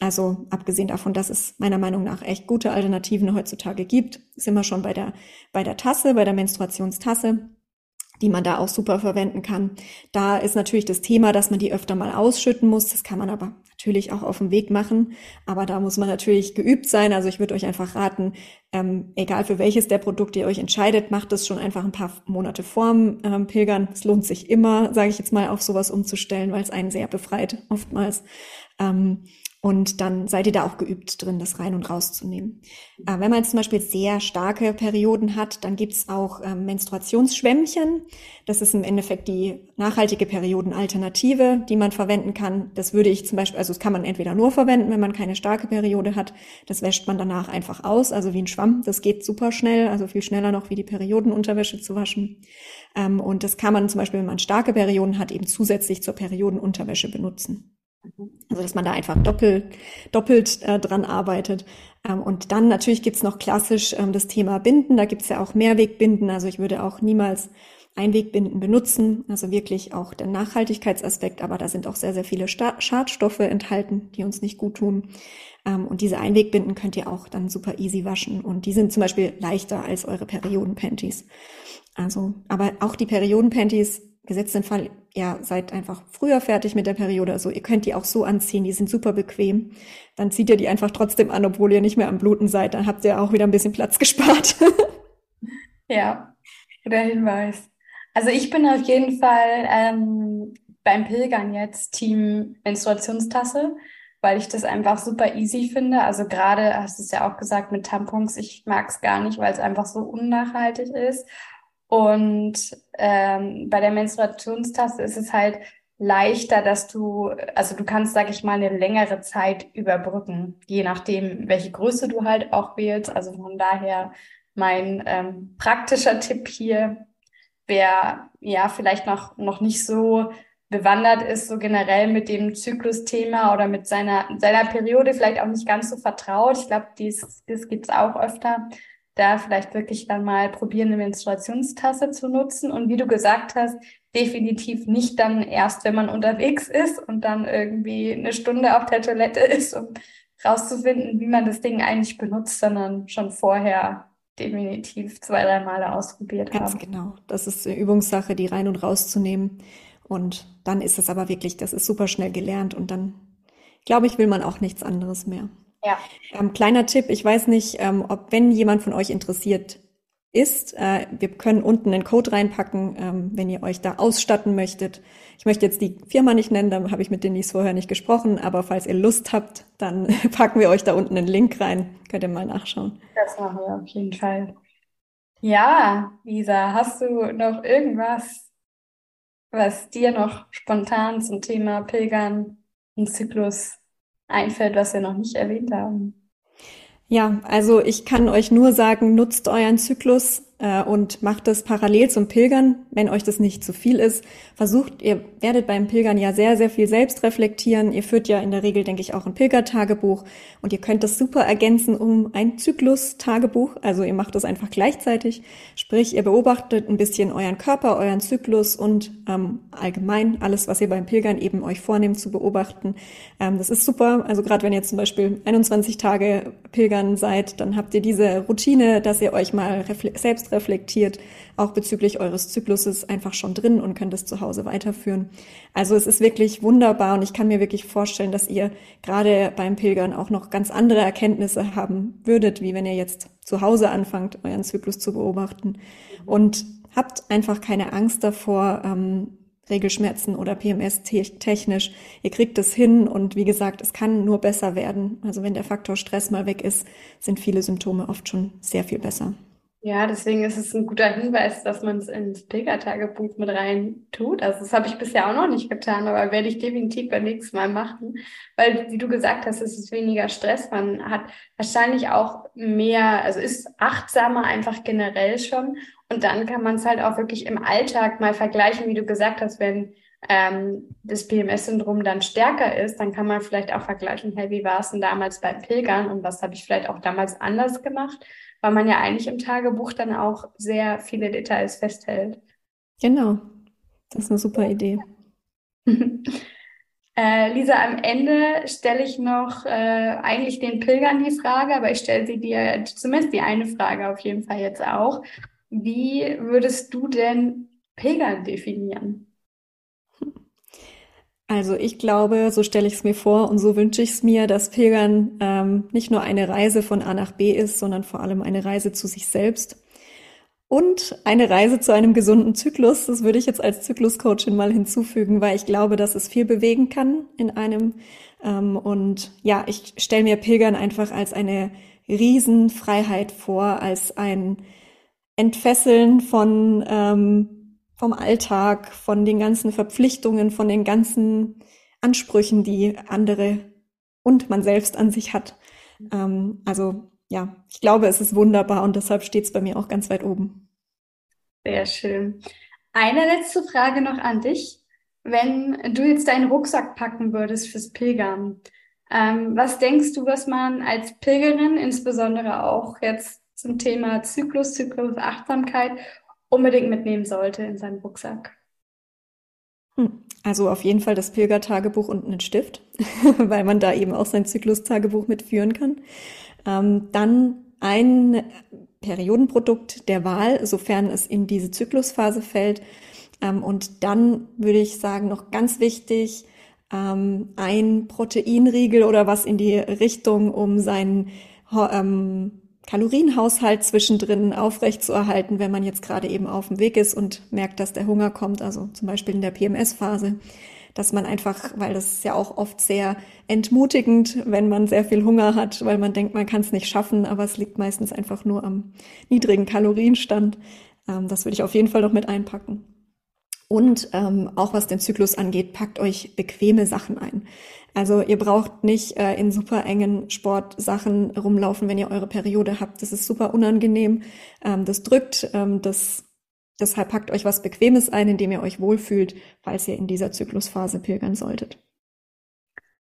Also abgesehen davon, dass es meiner Meinung nach echt gute Alternativen heutzutage gibt, sind wir schon bei der, bei der Tasse, bei der Menstruationstasse die man da auch super verwenden kann. Da ist natürlich das Thema, dass man die öfter mal ausschütten muss. Das kann man aber natürlich auch auf dem Weg machen. Aber da muss man natürlich geübt sein. Also ich würde euch einfach raten, ähm, egal für welches der Produkte ihr euch entscheidet, macht es schon einfach ein paar Monate vorm ähm, Pilgern. Es lohnt sich immer, sage ich jetzt mal, auf sowas umzustellen, weil es einen sehr befreit oftmals. Ähm, und dann seid ihr da auch geübt drin, das rein und rauszunehmen. Äh, wenn man jetzt zum Beispiel sehr starke Perioden hat, dann gibt's auch ähm, Menstruationsschwämmchen. Das ist im Endeffekt die nachhaltige Periodenalternative, die man verwenden kann. Das würde ich zum Beispiel, also das kann man entweder nur verwenden, wenn man keine starke Periode hat. Das wäscht man danach einfach aus, also wie ein Schwamm. Das geht super schnell, also viel schneller noch wie die Periodenunterwäsche zu waschen. Ähm, und das kann man zum Beispiel, wenn man starke Perioden hat, eben zusätzlich zur Periodenunterwäsche benutzen. Also dass man da einfach doppelt, doppelt äh, dran arbeitet. Ähm, und dann natürlich gibt's noch klassisch ähm, das Thema Binden. Da gibt's ja auch Mehrwegbinden. Also ich würde auch niemals Einwegbinden benutzen. Also wirklich auch der Nachhaltigkeitsaspekt. Aber da sind auch sehr, sehr viele Sta Schadstoffe enthalten, die uns nicht gut tun. Ähm, und diese Einwegbinden könnt ihr auch dann super easy waschen. Und die sind zum Beispiel leichter als eure Periodenpanties. Also, aber auch die Periodenpanties gesetzten Fall, ja, seid einfach früher fertig mit der Periode. Also ihr könnt die auch so anziehen, die sind super bequem. Dann zieht ihr die einfach trotzdem an, obwohl ihr nicht mehr am Bluten seid. Dann habt ihr auch wieder ein bisschen Platz gespart. ja, guter Hinweis. Also ich bin auf jeden Fall ähm, beim Pilgern jetzt Team Menstruationstasse. weil ich das einfach super easy finde. Also gerade, hast du es ja auch gesagt, mit Tampons, ich mag es gar nicht, weil es einfach so unnachhaltig ist. Und ähm, bei der Menstruationstasse ist es halt leichter, dass du, also du kannst, sag ich mal, eine längere Zeit überbrücken, je nachdem, welche Größe du halt auch wählst. Also von daher mein ähm, praktischer Tipp hier, wer ja vielleicht noch, noch nicht so bewandert ist, so generell mit dem Zyklusthema oder mit seiner, seiner Periode vielleicht auch nicht ganz so vertraut. Ich glaube, dies, dies gibt's auch öfter. Da vielleicht wirklich dann mal probieren, eine Menstruationstasse zu nutzen. Und wie du gesagt hast, definitiv nicht dann erst, wenn man unterwegs ist und dann irgendwie eine Stunde auf der Toilette ist, um rauszufinden, wie man das Ding eigentlich benutzt, sondern schon vorher definitiv zwei, drei Male ausprobiert Ganz haben. genau. Das ist eine Übungssache, die rein und rauszunehmen. Und dann ist es aber wirklich, das ist super schnell gelernt und dann, glaube ich, will man auch nichts anderes mehr. Ja. Ähm, kleiner Tipp, ich weiß nicht, ähm, ob wenn jemand von euch interessiert ist, äh, wir können unten einen Code reinpacken, ähm, wenn ihr euch da ausstatten möchtet. Ich möchte jetzt die Firma nicht nennen, da habe ich mit Denise vorher nicht gesprochen, aber falls ihr Lust habt, dann packen wir euch da unten einen Link rein. Könnt ihr mal nachschauen. Das machen wir auf jeden Fall. Ja, Lisa, hast du noch irgendwas, was dir noch spontan zum Thema Pilgern und Zyklus einfällt, was wir noch nicht erwähnt haben? Ja, also ich kann euch nur sagen, nutzt euren Zyklus, und macht das parallel zum Pilgern, wenn euch das nicht zu viel ist. Versucht, ihr werdet beim Pilgern ja sehr, sehr viel selbst reflektieren. Ihr führt ja in der Regel, denke ich, auch ein Pilgertagebuch und ihr könnt das super ergänzen um ein Zyklus-Tagebuch. Also ihr macht das einfach gleichzeitig. Sprich, ihr beobachtet ein bisschen euren Körper, euren Zyklus und ähm, allgemein alles, was ihr beim Pilgern eben euch vornehmt zu beobachten. Ähm, das ist super. Also gerade wenn ihr zum Beispiel 21 Tage Pilgern seid, dann habt ihr diese Routine, dass ihr euch mal selbst reflektiert, auch bezüglich eures Zykluses einfach schon drin und könnt es zu Hause weiterführen. Also es ist wirklich wunderbar und ich kann mir wirklich vorstellen, dass ihr gerade beim Pilgern auch noch ganz andere Erkenntnisse haben würdet, wie wenn ihr jetzt zu Hause anfangt, euren Zyklus zu beobachten. Und habt einfach keine Angst davor, ähm, Regelschmerzen oder PMS technisch. Ihr kriegt es hin und wie gesagt, es kann nur besser werden. Also wenn der Faktor Stress mal weg ist, sind viele Symptome oft schon sehr viel besser. Ja, deswegen ist es ein guter Hinweis, dass man es ins Pilgertagebuch mit rein tut. Also das habe ich bisher auch noch nicht getan, aber werde ich definitiv beim nächsten Mal machen. Weil, wie du gesagt hast, es ist weniger Stress. Man hat wahrscheinlich auch mehr, also ist achtsamer einfach generell schon. Und dann kann man es halt auch wirklich im Alltag mal vergleichen, wie du gesagt hast, wenn ähm, das PMS-Syndrom dann stärker ist, dann kann man vielleicht auch vergleichen, hey, wie war es denn damals beim Pilgern und was habe ich vielleicht auch damals anders gemacht? weil man ja eigentlich im Tagebuch dann auch sehr viele Details festhält. Genau, das ist eine super Idee. äh, Lisa, am Ende stelle ich noch äh, eigentlich den Pilgern die Frage, aber ich stelle sie dir zumindest die eine Frage auf jeden Fall jetzt auch. Wie würdest du denn Pilgern definieren? Also ich glaube, so stelle ich es mir vor und so wünsche ich es mir, dass Pilgern ähm, nicht nur eine Reise von A nach B ist, sondern vor allem eine Reise zu sich selbst und eine Reise zu einem gesunden Zyklus. Das würde ich jetzt als Zykluscoachin mal hinzufügen, weil ich glaube, dass es viel bewegen kann in einem. Ähm, und ja, ich stelle mir Pilgern einfach als eine Riesenfreiheit vor, als ein Entfesseln von ähm, vom Alltag, von den ganzen Verpflichtungen, von den ganzen Ansprüchen, die andere und man selbst an sich hat. Ähm, also ja, ich glaube, es ist wunderbar und deshalb steht es bei mir auch ganz weit oben. Sehr schön. Eine letzte Frage noch an dich. Wenn du jetzt deinen Rucksack packen würdest fürs Pilgern, ähm, was denkst du, was man als Pilgerin, insbesondere auch jetzt zum Thema Zyklus, Zyklus, Achtsamkeit unbedingt mitnehmen sollte in seinem Rucksack? Hm, also auf jeden Fall das Pilgertagebuch und einen Stift, weil man da eben auch sein Zyklustagebuch mitführen kann. Ähm, dann ein Periodenprodukt der Wahl, sofern es in diese Zyklusphase fällt. Ähm, und dann würde ich sagen, noch ganz wichtig, ähm, ein Proteinriegel oder was in die Richtung, um seinen ähm, Kalorienhaushalt zwischendrin aufrecht zu erhalten, wenn man jetzt gerade eben auf dem Weg ist und merkt, dass der Hunger kommt, also zum Beispiel in der PMS-Phase. dass man einfach, weil das ist ja auch oft sehr entmutigend, wenn man sehr viel Hunger hat, weil man denkt, man kann es nicht schaffen, aber es liegt meistens einfach nur am niedrigen Kalorienstand. Ähm, das würde ich auf jeden Fall noch mit einpacken. Und ähm, auch was den Zyklus angeht, packt euch bequeme Sachen ein. Also ihr braucht nicht äh, in super engen Sportsachen rumlaufen, wenn ihr eure Periode habt. Das ist super unangenehm. Ähm, das drückt. Ähm, das, deshalb packt euch was Bequemes ein, indem ihr euch wohlfühlt, falls ihr in dieser Zyklusphase pilgern solltet.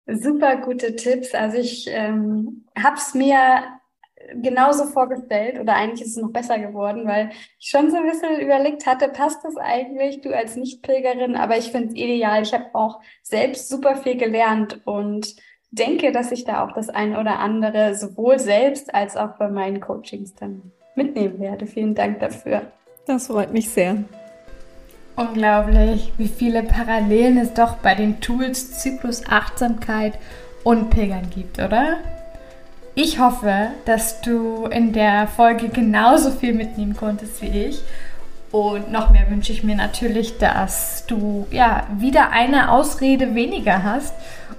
Super gute Tipps. Also ich ähm, habe es mir genauso vorgestellt oder eigentlich ist es noch besser geworden, weil ich schon so ein bisschen überlegt hatte, passt das eigentlich, du als Nicht-Pilgerin, aber ich finde es ideal. Ich habe auch selbst super viel gelernt und denke, dass ich da auch das eine oder andere sowohl selbst als auch bei meinen Coachings dann mitnehmen werde. Vielen Dank dafür. Das freut mich sehr. Unglaublich, wie viele Parallelen es doch bei den Tools Zyklus Achtsamkeit und Pilgern gibt, oder? Ich hoffe, dass du in der Folge genauso viel mitnehmen konntest wie ich. Und noch mehr wünsche ich mir natürlich, dass du ja wieder eine Ausrede weniger hast,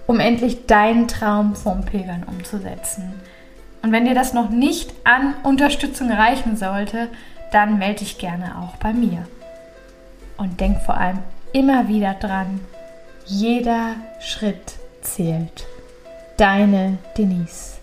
um endlich deinen Traum vom Pilgern umzusetzen. Und wenn dir das noch nicht an Unterstützung reichen sollte, dann melde dich gerne auch bei mir. Und denk vor allem immer wieder dran, jeder Schritt zählt. Deine Denise.